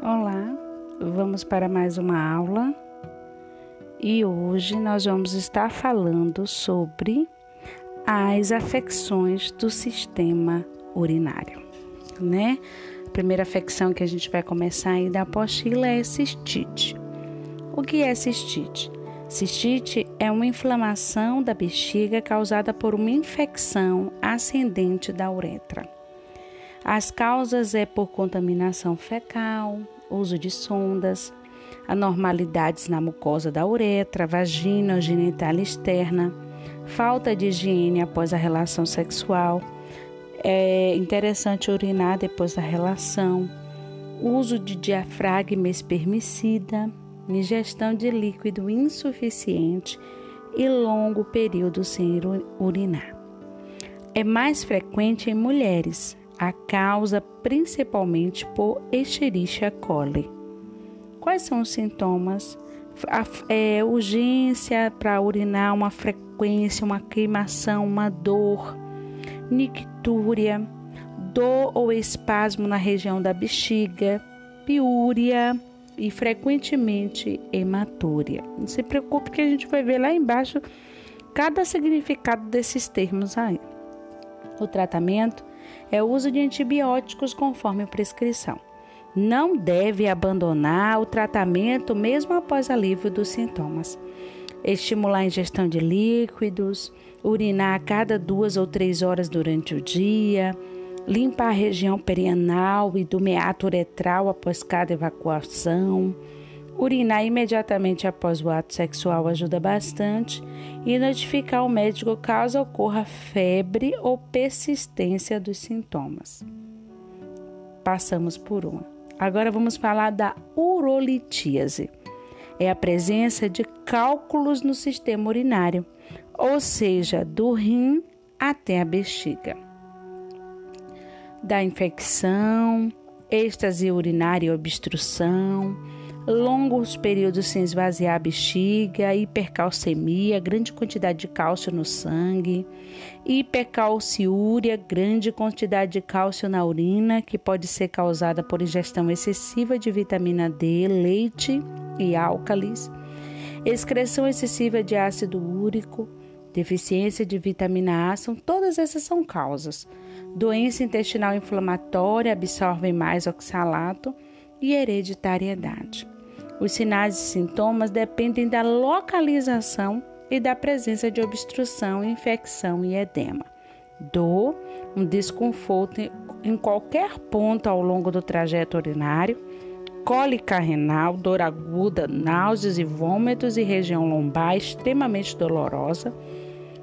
Olá, vamos para mais uma aula e hoje nós vamos estar falando sobre as afecções do sistema urinário, né? A primeira afecção que a gente vai começar aí da apostila é cistite. O que é cistite? Cistite é uma inflamação da bexiga causada por uma infecção ascendente da uretra. As causas é por contaminação fecal, uso de sondas, anormalidades na mucosa da uretra, vagina ou genital externa, falta de higiene após a relação sexual, é interessante urinar depois da relação, uso de diafragma espermicida, ingestão de líquido insuficiente e longo período sem urinar. É mais frequente em mulheres, a causa principalmente por Escherichia coli. Quais são os sintomas? A, é, urgência para urinar, uma frequência, uma queimação, uma dor, nictúria, dor ou espasmo na região da bexiga, piúria e frequentemente hematúria. Não se preocupe que a gente vai ver lá embaixo cada significado desses termos aí. O tratamento é o uso de antibióticos conforme prescrição. Não deve abandonar o tratamento mesmo após alívio dos sintomas. Estimular a ingestão de líquidos, urinar a cada duas ou três horas durante o dia, limpar a região perianal e do meato uretral após cada evacuação Urinar imediatamente após o ato sexual ajuda bastante e notificar o médico caso ocorra febre ou persistência dos sintomas. Passamos por uma. Agora vamos falar da urolitíase. É a presença de cálculos no sistema urinário, ou seja, do rim até a bexiga. Da infecção, êxtase urinária e obstrução, longos períodos sem esvaziar a bexiga, hipercalcemia, grande quantidade de cálcio no sangue, hipercalciúria, grande quantidade de cálcio na urina, que pode ser causada por ingestão excessiva de vitamina D, leite e álcalis, excreção excessiva de ácido úrico, deficiência de vitamina A, são todas essas são causas. Doença intestinal inflamatória absorvem mais oxalato e hereditariedade. Os sinais e sintomas dependem da localização e da presença de obstrução, infecção e edema. Dor, um desconforto em qualquer ponto ao longo do trajeto urinário, cólica renal, dor aguda, náuseas e vômitos e região lombar extremamente dolorosa,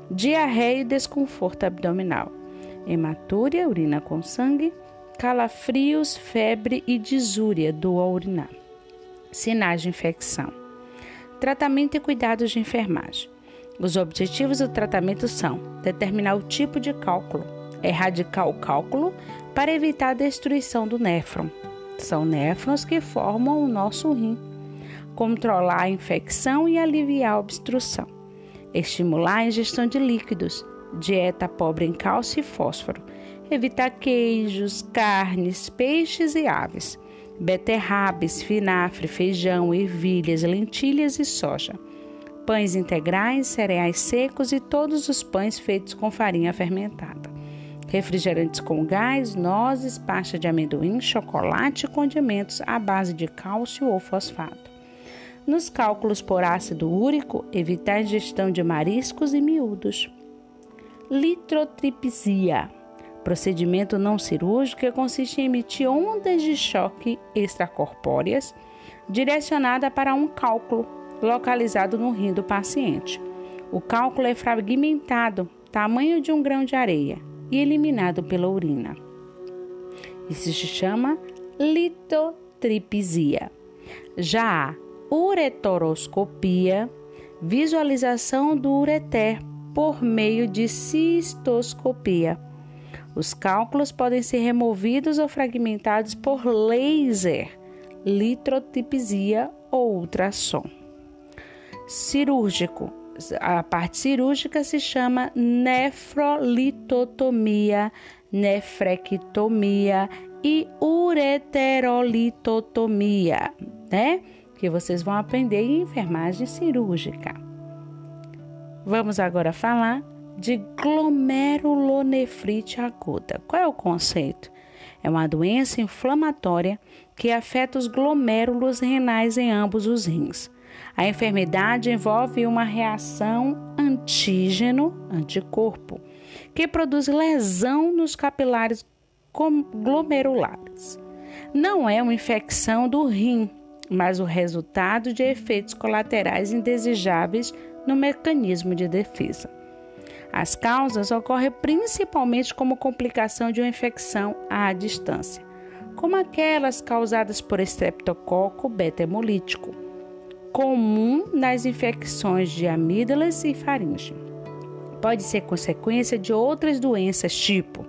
diarreia e desconforto abdominal, hematúria, urina com sangue, calafrios, febre e disúria, dor ao urinar sinais de infecção. Tratamento e cuidados de enfermagem. Os objetivos do tratamento são determinar o tipo de cálculo, erradicar o cálculo para evitar a destruição do néfron. São néfrons que formam o nosso rim. Controlar a infecção e aliviar a obstrução. Estimular a ingestão de líquidos, dieta pobre em cálcio e fósforo. Evitar queijos, carnes, peixes e aves beterraba, espinafre, feijão, ervilhas, lentilhas e soja, pães integrais, cereais secos e todos os pães feitos com farinha fermentada, refrigerantes com gás, nozes, pasta de amendoim, chocolate e condimentos à base de cálcio ou fosfato. Nos cálculos por ácido úrico, evitar ingestão de mariscos e miúdos. Litrotripsia Procedimento não cirúrgico que consiste em emitir ondas de choque extracorpóreas direcionada para um cálculo localizado no rim do paciente. O cálculo é fragmentado, tamanho de um grão de areia, e eliminado pela urina. Isso se chama litotripsia. Já a uretoroscopia, visualização do ureter por meio de cistoscopia os cálculos podem ser removidos ou fragmentados por laser, litrotipsia ou ultrassom. Cirúrgico. A parte cirúrgica se chama nefrolitotomia, nefrectomia, e ureterolitotomia, né? Que vocês vão aprender em enfermagem cirúrgica. Vamos agora falar de glomerulonefrite aguda. Qual é o conceito? É uma doença inflamatória que afeta os glomérulos renais em ambos os rins. A enfermidade envolve uma reação antígeno-anticorpo, que produz lesão nos capilares glomerulares. Não é uma infecção do rim, mas o resultado de efeitos colaterais indesejáveis no mecanismo de defesa. As causas ocorrem principalmente como complicação de uma infecção à distância, como aquelas causadas por estreptococo beta-hemolítico, comum nas infecções de amígdalas e faringe. Pode ser consequência de outras doenças tipo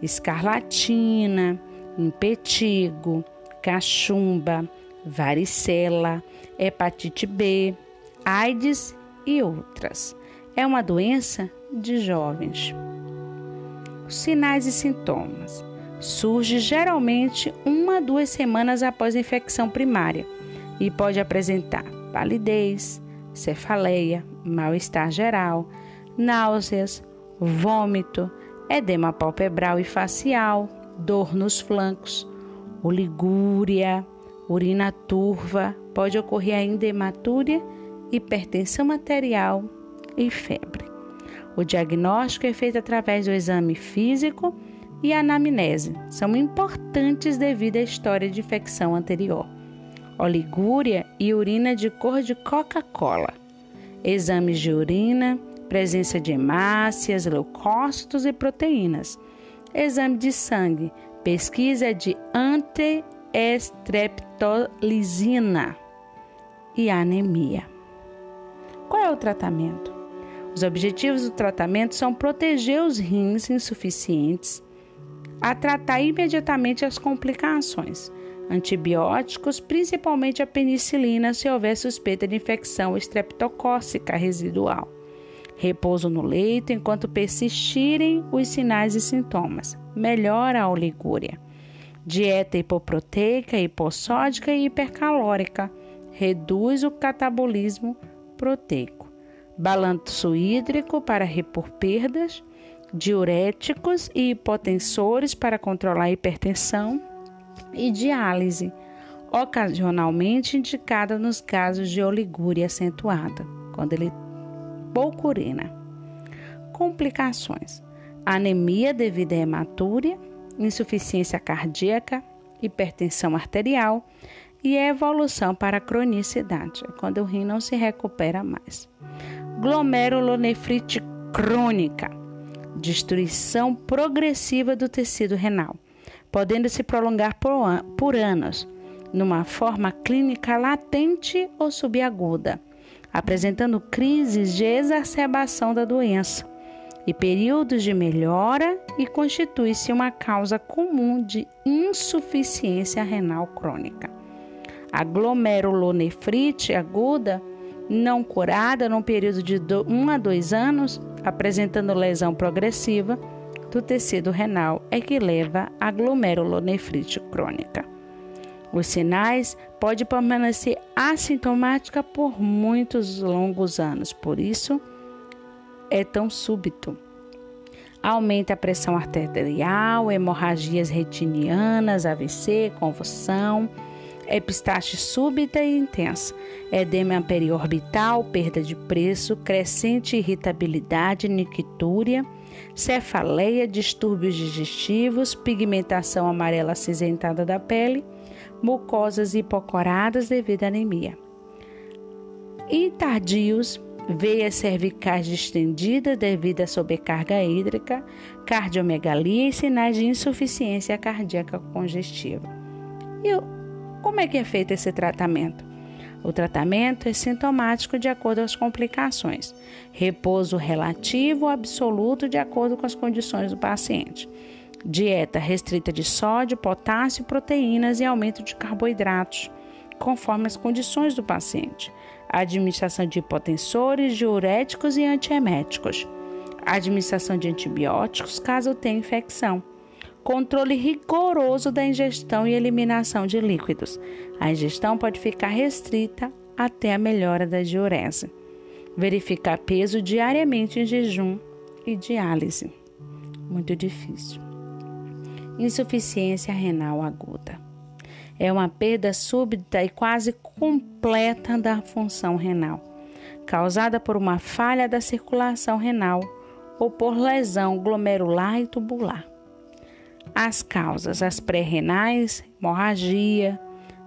escarlatina, impetigo, cachumba, varicela, hepatite B, AIDS e outras. É uma doença de jovens. Sinais e sintomas. Surge geralmente uma a duas semanas após a infecção primária e pode apresentar palidez, cefaleia, mal-estar geral, náuseas, vômito, edema palpebral e facial, dor nos flancos, oligúria, urina turva, pode ocorrer ainda hematúria, hipertensão arterial e febre. O diagnóstico é feito através do exame físico e anamnese. São importantes devido à história de infecção anterior. Oligúria e urina de cor de Coca-Cola. Exames de urina, presença de hemácias, leucócitos e proteínas. Exame de sangue, pesquisa de antiestreptolisina e anemia. Qual é o tratamento? Os objetivos do tratamento são proteger os rins insuficientes, a tratar imediatamente as complicações, antibióticos, principalmente a penicilina, se houver suspeita de infecção estreptocócica residual Repouso no leito enquanto persistirem os sinais e sintomas. Melhora a oligúria. Dieta hipoproteica, hipossódica e hipercalórica. Reduz o catabolismo proteico. Balanço hídrico para repor perdas. Diuréticos e hipotensores para controlar a hipertensão. E diálise, ocasionalmente indicada nos casos de oligúria acentuada, quando ele pouca urina. Complicações: anemia devido à hematúria, insuficiência cardíaca, hipertensão arterial e a evolução para a cronicidade, quando o rim não se recupera mais. Glomerulonefrite crônica, destruição progressiva do tecido renal, podendo se prolongar por anos, numa forma clínica latente ou subaguda apresentando crises de exacerbação da doença e períodos de melhora e constitui-se uma causa comum de insuficiência renal crônica. A glomerulonefrite aguda, não curada num período de 1 a 2 anos, apresentando lesão progressiva do tecido renal, é que leva à glomerulonefrite crônica. Os sinais podem permanecer assintomática por muitos longos anos, por isso é tão súbito. Aumenta a pressão arterial, hemorragias retinianas, AVC, convulsão, epistaxe súbita e intensa, edema periorbital, perda de preço, crescente irritabilidade, nictúria, cefaleia, distúrbios digestivos, pigmentação amarela acinzentada da pele, mucosas hipocoradas devido à anemia. E tardios, veias cervicais distendidas devido à sobrecarga hídrica, cardiomegalia e sinais de insuficiência cardíaca congestiva. E como é que é feito esse tratamento? O tratamento é sintomático de acordo com as complicações. Repouso relativo ou absoluto de acordo com as condições do paciente. Dieta restrita de sódio, potássio, proteínas e aumento de carboidratos, conforme as condições do paciente. administração de hipotensores, diuréticos e antieméticos. administração de antibióticos caso tenha infecção. Controle rigoroso da ingestão e eliminação de líquidos. A ingestão pode ficar restrita até a melhora da diurese. Verificar peso diariamente em jejum e diálise. Muito difícil. Insuficiência renal aguda. É uma perda súbita e quase completa da função renal, causada por uma falha da circulação renal ou por lesão glomerular e tubular. As causas: as pré-renais, hemorragia,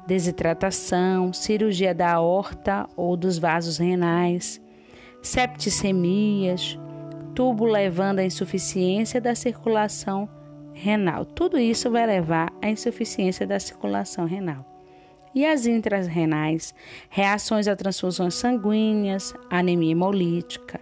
desidratação, cirurgia da aorta ou dos vasos renais, septicemias, tubo levando à insuficiência da circulação renal. Tudo isso vai levar à insuficiência da circulação renal. E as intrarrenais, reações a transfusões sanguíneas, anemia hemolítica,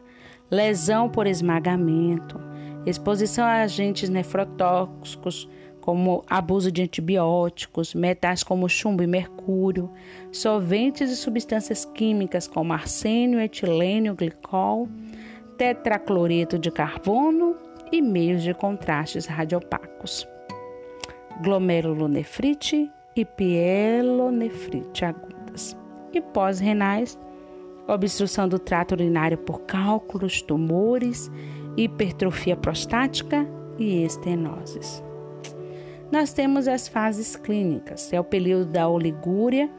lesão por esmagamento, exposição a agentes nefrotóxicos, como abuso de antibióticos, metais como chumbo e mercúrio, solventes e substâncias químicas como arsênio, etilênio, glicol, tetracloreto de carbono e meios de contrastes radiopacos. Glomerulonefrite e pielonefrite agudas. E pós-renais, obstrução do trato urinário por cálculos, tumores, hipertrofia prostática e estenoses. Nós temos as fases clínicas, é o período da oligúria,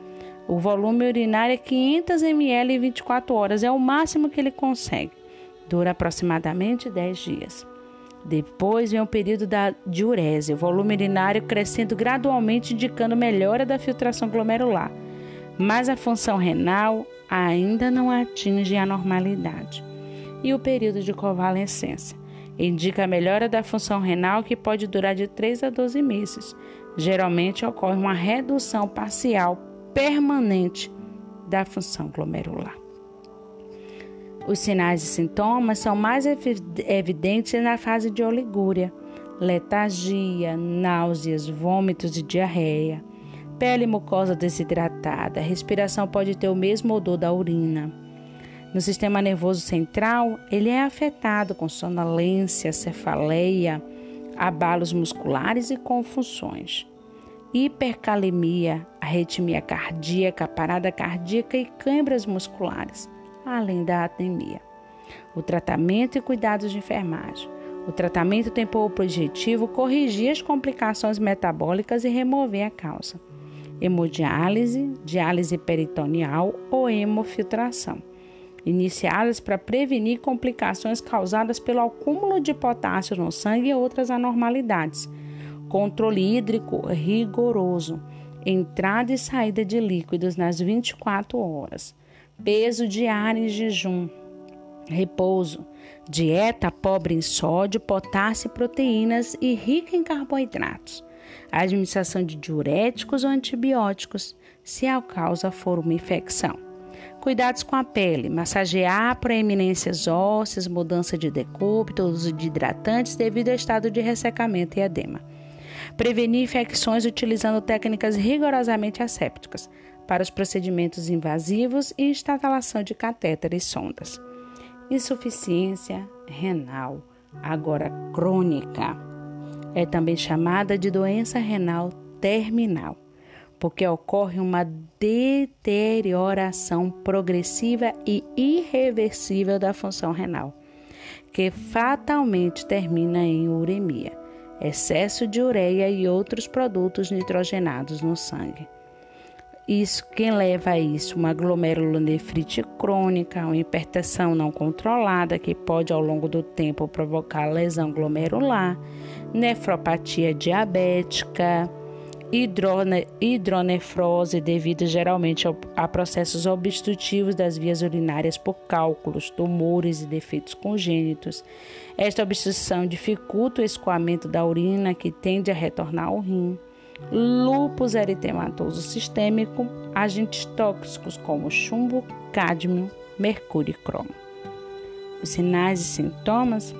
o volume urinário é 500 ml em 24 horas, é o máximo que ele consegue. Dura aproximadamente 10 dias. Depois vem o período da diurese, o volume urinário crescendo gradualmente, indicando melhora da filtração glomerular. Mas a função renal ainda não atinge a normalidade. E o período de convalescência indica a melhora da função renal que pode durar de 3 a 12 meses. Geralmente ocorre uma redução parcial permanente da função glomerular. Os sinais e sintomas são mais evidentes na fase de oligúria, letargia, náuseas, vômitos e diarreia pele mucosa desidratada. Respiração pode ter o mesmo odor da urina. No sistema nervoso central, ele é afetado com sonolência, cefaleia, abalos musculares e confusões. Hipercalemia, arritmia cardíaca, parada cardíaca e câimbras musculares, além da anemia. O tratamento e cuidados de enfermagem. O tratamento tem por objetivo corrigir as complicações metabólicas e remover a causa hemodiálise, diálise peritoneal ou hemofiltração, iniciadas para prevenir complicações causadas pelo acúmulo de potássio no sangue e outras anormalidades. Controle hídrico rigoroso, entrada e saída de líquidos nas 24 horas, peso diário em jejum, repouso, dieta pobre em sódio, potássio e proteínas e rica em carboidratos. Administração de diuréticos ou antibióticos, se a causa for uma infecção. Cuidados com a pele, massagear proeminências ósseas, mudança de decúbito, uso de hidratantes devido ao estado de ressecamento e edema. Prevenir infecções utilizando técnicas rigorosamente assépticas para os procedimentos invasivos e instalação de catéter e sondas. Insuficiência renal, agora crônica é também chamada de doença renal terminal, porque ocorre uma deterioração progressiva e irreversível da função renal, que fatalmente termina em uremia, excesso de ureia e outros produtos nitrogenados no sangue. Isso, quem leva a isso? Uma glomerulonefrite crônica, uma hipertensão não controlada que pode ao longo do tempo provocar lesão glomerular, nefropatia diabética, hidrone, hidronefrose devido geralmente a processos obstrutivos das vias urinárias por cálculos, tumores e defeitos congênitos. Esta obstrução dificulta o escoamento da urina que tende a retornar ao rim lúpus eritematoso sistêmico, agentes tóxicos como chumbo, cádmio, mercúrio e cromo. Os sinais e sintomas,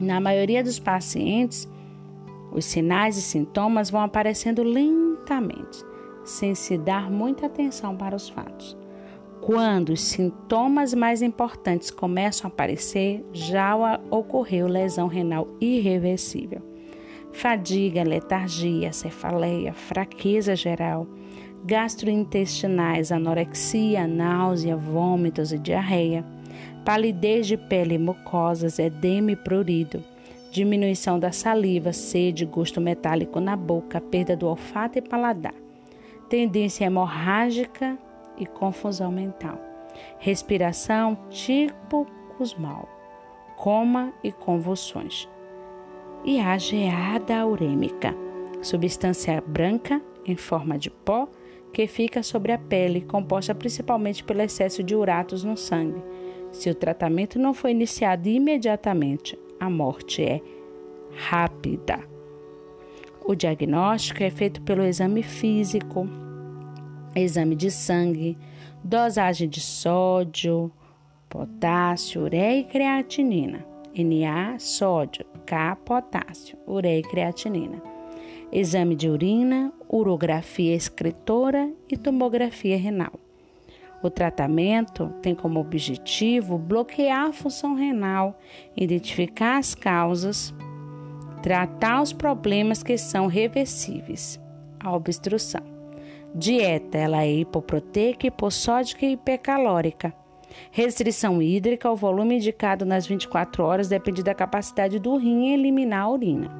na maioria dos pacientes, os sinais e sintomas vão aparecendo lentamente, sem se dar muita atenção para os fatos. Quando os sintomas mais importantes começam a aparecer, já ocorreu lesão renal irreversível fadiga, letargia, cefaleia, fraqueza geral, gastrointestinais, anorexia, náusea, vômitos e diarreia, palidez de pele e mucosas, edema e prurido, diminuição da saliva, sede, gosto metálico na boca, perda do olfato e paladar, tendência hemorrágica e confusão mental, respiração tipo cusmal, coma e convulsões, e a geada urêmica, substância branca em forma de pó que fica sobre a pele, composta principalmente pelo excesso de uratos no sangue. Se o tratamento não for iniciado imediatamente, a morte é rápida. O diagnóstico é feito pelo exame físico, exame de sangue, dosagem de sódio, potássio, ureia e creatinina. Na, sódio, K, potássio, ureia e creatinina exame de urina, urografia escritora e tomografia renal. O tratamento tem como objetivo bloquear a função renal, identificar as causas, tratar os problemas que são reversíveis. A obstrução. Dieta, ela é hipoproteica, hipossódica e hipercalórica. Restrição hídrica, o volume indicado nas 24 horas depende da capacidade do rim em eliminar a urina.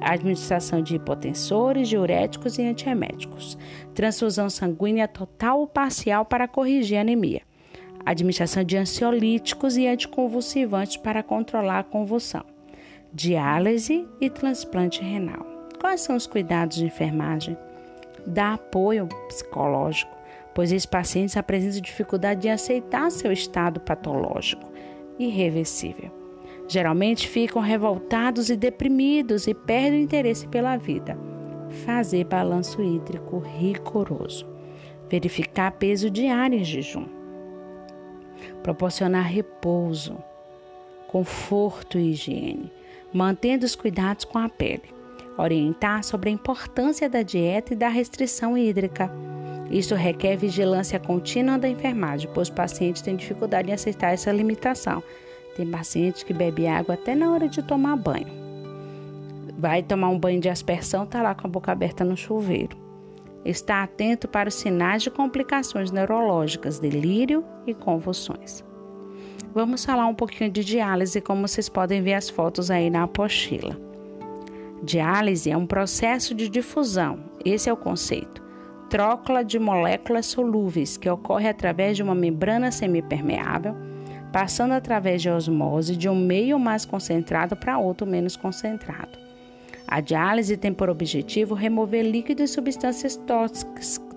Administração de hipotensores, diuréticos e antieméticos, transfusão sanguínea total ou parcial para corrigir anemia, administração de ansiolíticos e anticonvulsivantes para controlar a convulsão, diálise e transplante renal. Quais são os cuidados de enfermagem? Dar apoio psicológico, pois esses pacientes apresentam dificuldade de aceitar seu estado patológico irreversível Geralmente ficam revoltados e deprimidos e perdem o interesse pela vida. Fazer balanço hídrico rigoroso. Verificar peso diário em jejum. Proporcionar repouso, conforto e higiene, mantendo os cuidados com a pele. Orientar sobre a importância da dieta e da restrição hídrica. Isto requer vigilância contínua da enfermagem, pois os pacientes têm dificuldade em aceitar essa limitação tem paciente que bebe água até na hora de tomar banho. Vai tomar um banho de aspersão, tá lá com a boca aberta no chuveiro. Está atento para os sinais de complicações neurológicas, delírio e convulsões. Vamos falar um pouquinho de diálise, como vocês podem ver as fotos aí na apostila. Diálise é um processo de difusão, esse é o conceito. Trócula de moléculas solúveis que ocorre através de uma membrana semipermeável passando através de osmose de um meio mais concentrado para outro menos concentrado. A diálise tem por objetivo remover líquidos e substâncias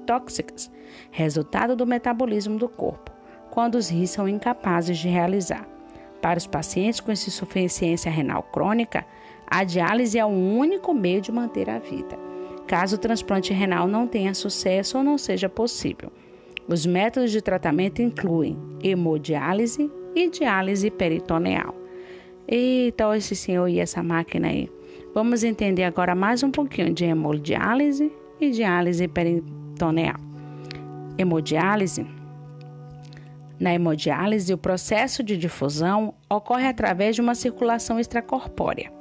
tóxicas, resultado do metabolismo do corpo, quando os rins são incapazes de realizar. Para os pacientes com insuficiência renal crônica, a diálise é o único meio de manter a vida, caso o transplante renal não tenha sucesso ou não seja possível. Os métodos de tratamento incluem hemodiálise, e diálise peritoneal. Eita, esse senhor e essa máquina aí. Vamos entender agora mais um pouquinho de hemodiálise e diálise peritoneal. Hemodiálise. Na hemodiálise, o processo de difusão ocorre através de uma circulação extracorpórea,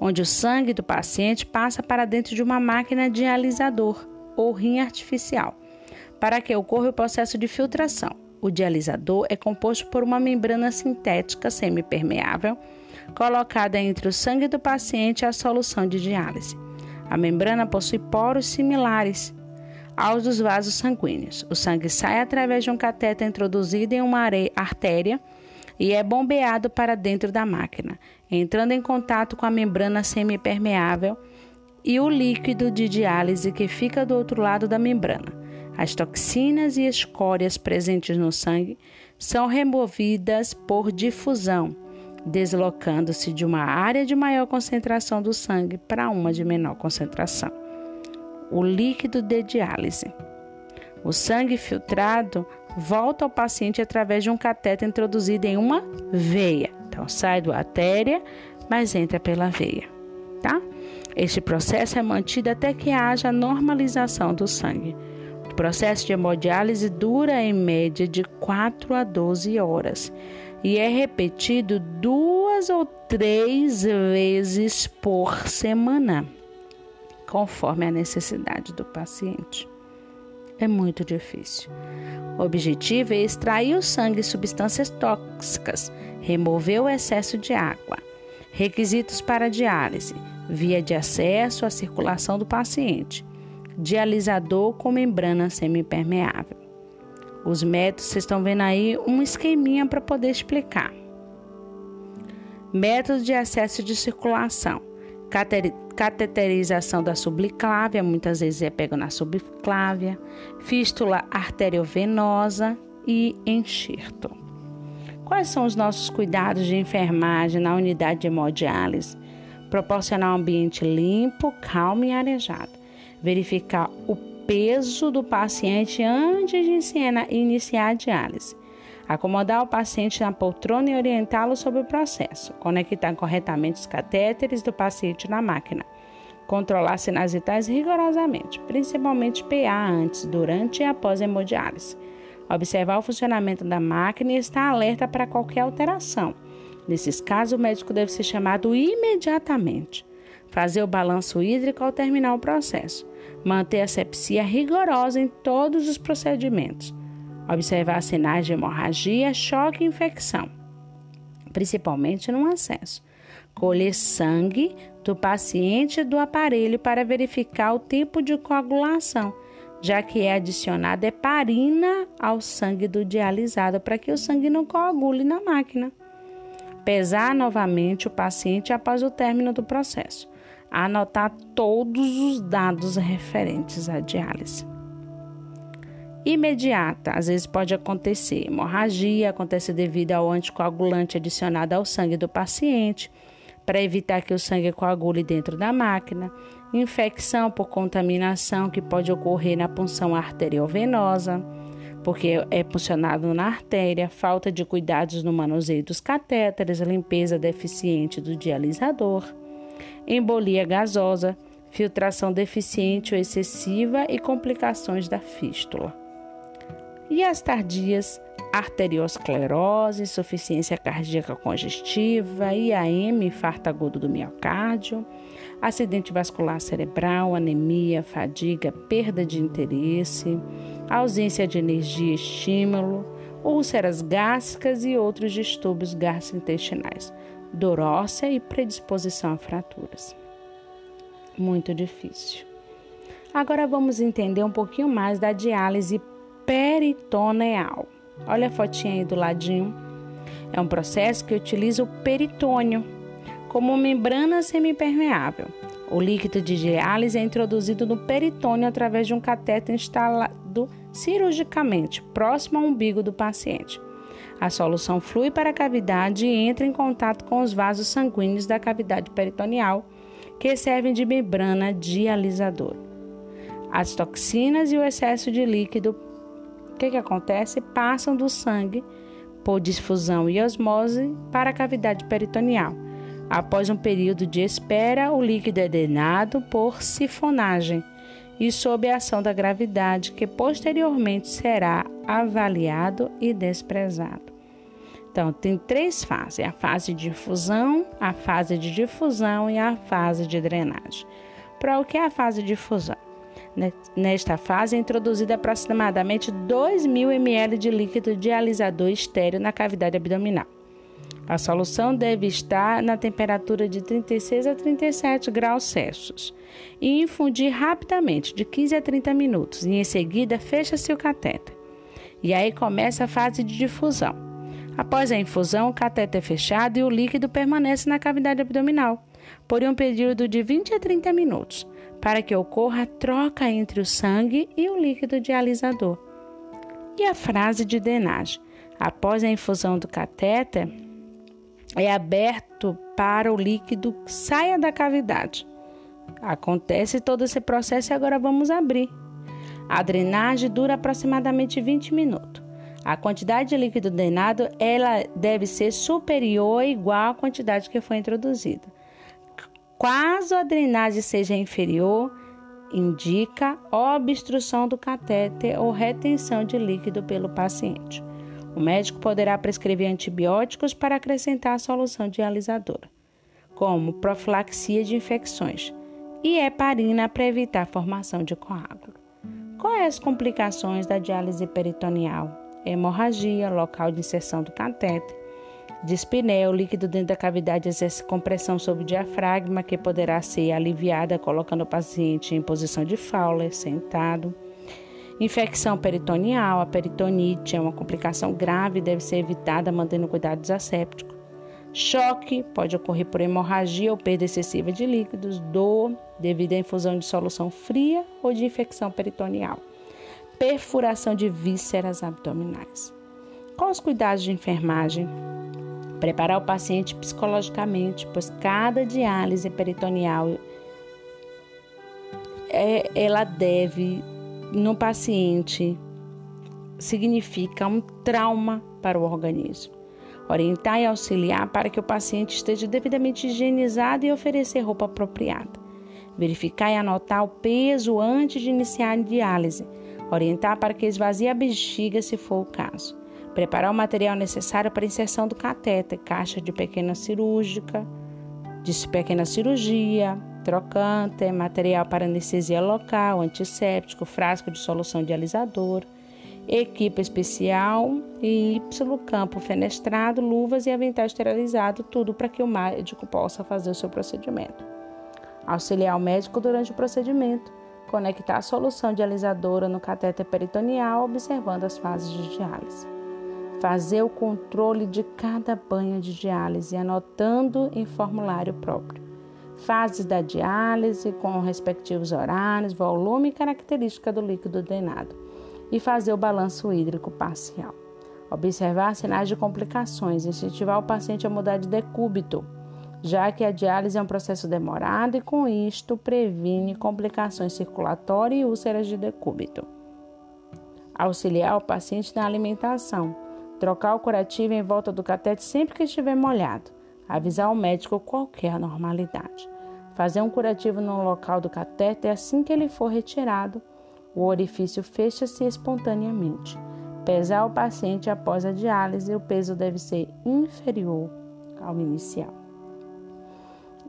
onde o sangue do paciente passa para dentro de uma máquina dialisador ou rim artificial, para que ocorra o processo de filtração. O dialisador é composto por uma membrana sintética semipermeável colocada entre o sangue do paciente e a solução de diálise. A membrana possui poros similares aos dos vasos sanguíneos. O sangue sai através de um cateter introduzido em uma artéria e é bombeado para dentro da máquina, entrando em contato com a membrana semipermeável e o líquido de diálise que fica do outro lado da membrana. As toxinas e escórias presentes no sangue são removidas por difusão, deslocando-se de uma área de maior concentração do sangue para uma de menor concentração. O líquido de diálise. O sangue filtrado volta ao paciente através de um cateter introduzido em uma veia. Então, sai da artéria, mas entra pela veia, tá? Este processo é mantido até que haja normalização do sangue. O processo de hemodiálise dura em média de 4 a 12 horas e é repetido duas ou três vezes por semana. conforme a necessidade do paciente. É muito difícil. O objetivo é extrair o sangue e substâncias tóxicas, remover o excesso de água. Requisitos para diálise: via de acesso à circulação do paciente, dialisador com membrana semipermeável. Os métodos, vocês estão vendo aí um esqueminha para poder explicar. Método de acesso de circulação cateterização da subclávia, muitas vezes é pego na subclávia, fístula arteriovenosa e enxerto. Quais são os nossos cuidados de enfermagem na unidade de hemodiálise? Proporcionar um ambiente limpo, calmo e arejado. Verificar o peso do paciente antes de iniciar a diálise acomodar o paciente na poltrona e orientá-lo sobre o processo, conectar corretamente os catéteres do paciente na máquina, controlar sinais vitais rigorosamente, principalmente PA antes, durante e após a hemodiálise, observar o funcionamento da máquina e estar alerta para qualquer alteração. Nesses casos, o médico deve ser chamado imediatamente. Fazer o balanço hídrico ao terminar o processo. Manter a sepsia rigorosa em todos os procedimentos Observar sinais de hemorragia, choque e infecção, principalmente no acesso. Colher sangue do paciente do aparelho para verificar o tipo de coagulação, já que é adicionada heparina ao sangue do dialisado para que o sangue não coagule na máquina. Pesar novamente o paciente após o término do processo. Anotar todos os dados referentes à diálise imediata. Às vezes pode acontecer hemorragia, acontece devido ao anticoagulante adicionado ao sangue do paciente, para evitar que o sangue coagule dentro da máquina, infecção por contaminação que pode ocorrer na punção arteriovenosa, porque é puncionado na artéria, falta de cuidados no manuseio dos catéteres, limpeza deficiente do dialisador, embolia gasosa, filtração deficiente ou excessiva e complicações da fístula e as tardias, arteriosclerose, insuficiência cardíaca congestiva, IAM, infarto agudo do miocárdio, acidente vascular cerebral, anemia, fadiga, perda de interesse, ausência de energia e estímulo, úlceras gástricas e outros distúrbios gastrointestinais, dor óssea e predisposição a fraturas. Muito difícil. Agora vamos entender um pouquinho mais da diálise peritoneal. Olha a fotinha aí do ladinho. É um processo que utiliza o peritônio como membrana semipermeável. O líquido de diálise é introduzido no peritônio através de um cateter instalado cirurgicamente próximo ao umbigo do paciente. A solução flui para a cavidade e entra em contato com os vasos sanguíneos da cavidade peritoneal, que servem de membrana dialisadora. As toxinas e o excesso de líquido o que, que acontece? Passam do sangue por difusão e osmose para a cavidade peritoneal. Após um período de espera, o líquido é drenado por sifonagem e sob a ação da gravidade, que posteriormente será avaliado e desprezado. Então, tem três fases: a fase de difusão, a fase de difusão e a fase de drenagem. Para o que é a fase de difusão? Nesta fase é introduzida aproximadamente 2.000 ml de líquido dialisador estéreo na cavidade abdominal. A solução deve estar na temperatura de 36 a 37 graus Celsius e infundir rapidamente, de 15 a 30 minutos, e em seguida fecha-se o catéter. E aí começa a fase de difusão. Após a infusão, o catéter é fechado e o líquido permanece na cavidade abdominal por um período de 20 a 30 minutos para que ocorra a troca entre o sangue e o líquido dialisador. E a frase de drenagem: após a infusão do catéter, é aberto para o líquido saia da cavidade. Acontece todo esse processo e agora vamos abrir. A drenagem dura aproximadamente 20 minutos. A quantidade de líquido drenado ela deve ser superior ou igual à quantidade que foi introduzida. Caso a drenagem seja inferior, indica obstrução do catéter ou retenção de líquido pelo paciente. O médico poderá prescrever antibióticos para acrescentar a solução dialisadora, como profilaxia de infecções, e heparina para evitar a formação de coágulo. Quais as complicações da diálise peritoneal? Hemorragia, local de inserção do catéter, dispneia, o líquido dentro da cavidade exerce compressão sobre o diafragma, que poderá ser aliviada colocando o paciente em posição de Fowler, sentado. Infecção peritoneal, a peritonite é uma complicação grave e deve ser evitada mantendo cuidados assépticos. Choque pode ocorrer por hemorragia ou perda excessiva de líquidos, dor devido à infusão de solução fria ou de infecção peritoneal, perfuração de vísceras abdominais. Quais os cuidados de enfermagem? Preparar o paciente psicologicamente, pois cada diálise peritoneal é, ela deve no paciente significa um trauma para o organismo. Orientar e auxiliar para que o paciente esteja devidamente higienizado e oferecer roupa apropriada. Verificar e anotar o peso antes de iniciar a diálise. Orientar para que esvazie a bexiga se for o caso. Preparar o material necessário para inserção do catéter, caixa de pequena cirúrgica, de pequena cirurgia, trocante, material para anestesia local, antisséptico, frasco de solução dialisadora, equipe especial e Y campo fenestrado, luvas e avental esterilizado, tudo para que o médico possa fazer o seu procedimento. Auxiliar o médico durante o procedimento, conectar a solução dialisadora no catéter peritoneal, observando as fases de diálise. Fazer o controle de cada banho de diálise, anotando em formulário próprio fases da diálise com respectivos horários, volume e característica do líquido drenado e fazer o balanço hídrico parcial. Observar sinais de complicações, incentivar o paciente a mudar de decúbito, já que a diálise é um processo demorado e com isto previne complicações circulatórias e úlceras de decúbito. Auxiliar o paciente na alimentação, trocar o curativo em volta do catete sempre que estiver molhado avisar ao médico qualquer anormalidade. Fazer um curativo no local do catéter assim que ele for retirado, o orifício fecha-se espontaneamente. Pesar o paciente após a diálise, o peso deve ser inferior ao inicial.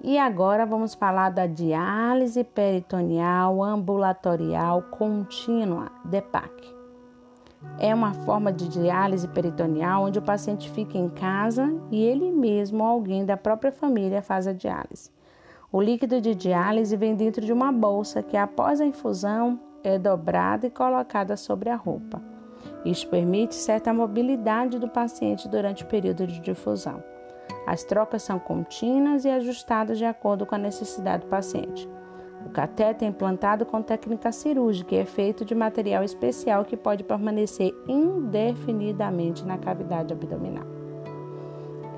E agora vamos falar da diálise peritoneal ambulatorial contínua, DEPAC. É uma forma de diálise peritoneal onde o paciente fica em casa e ele mesmo ou alguém da própria família faz a diálise. O líquido de diálise vem dentro de uma bolsa que, após a infusão, é dobrada e colocada sobre a roupa. Isso permite certa mobilidade do paciente durante o período de difusão. As trocas são contínuas e ajustadas de acordo com a necessidade do paciente. O cateter é implantado com técnica cirúrgica e é feito de material especial que pode permanecer indefinidamente na cavidade abdominal.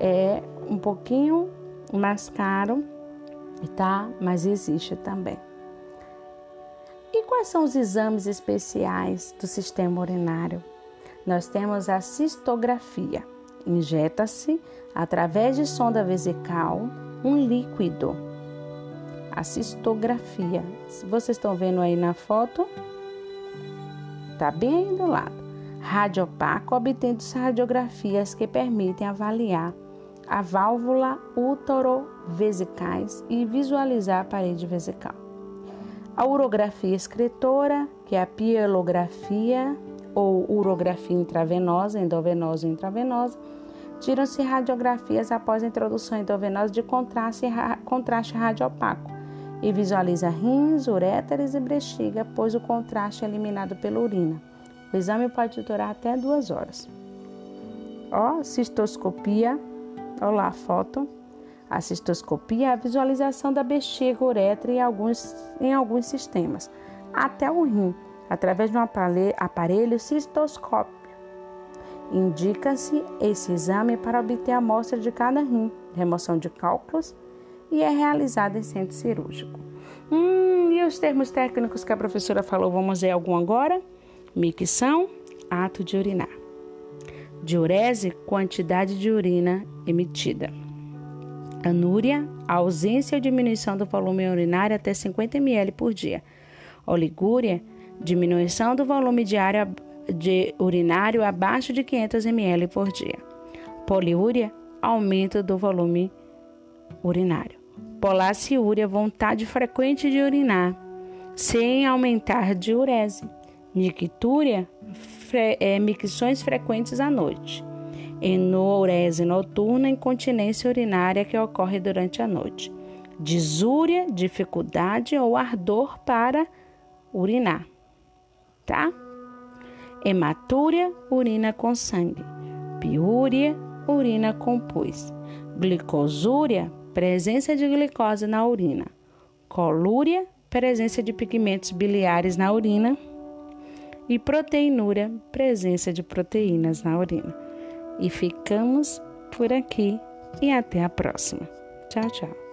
É um pouquinho mais caro, tá? Mas existe também. E quais são os exames especiais do sistema urinário? Nós temos a cistografia. Injeta-se através de sonda vesical um líquido a cistografia. Vocês estão vendo aí na foto, tá bem aí do lado. Radiopaco obtendo radiografias que permitem avaliar a válvula uterovesicais e visualizar a parede vesical. A urografia excretora, que é a pielografia ou urografia intravenosa, endovenosa e intravenosa, tiram-se radiografias após a introdução endovenosa de contraste, contraste radiopaco e visualiza rins, uréteres e bexiga, pois o contraste é eliminado pela urina. O exame pode durar até duas horas. Ó, cistoscopia, olha lá a foto. A cistoscopia é a visualização da bexiga, uretra em alguns, em alguns sistemas, até o rim, através de um aparelho cistoscópio. Indica-se esse exame para obter a amostra de cada rim, remoção de cálculos e é realizada em centro cirúrgico. Hum, e os termos técnicos que a professora falou, vamos ver algum agora? Micção, ato de urinar. Diurese, quantidade de urina emitida. Anúria, ausência ou diminuição do volume urinário até 50 ml por dia. Oligúria, diminuição do volume diário de urinário abaixo de 500 ml por dia. Poliúria, aumento do volume urinário. Polaciúria, vontade frequente de urinar, sem aumentar diurese, nictúria, fre é, micções frequentes à noite, enureuse noturna, incontinência urinária que ocorre durante a noite, disúria, dificuldade ou ardor para urinar, tá? Hematúria, urina com sangue. Piúria, urina com pus. Glicosúria, presença de glicose na urina. Colúria, presença de pigmentos biliares na urina. E proteinúria, presença de proteínas na urina. E ficamos por aqui e até a próxima. Tchau, tchau.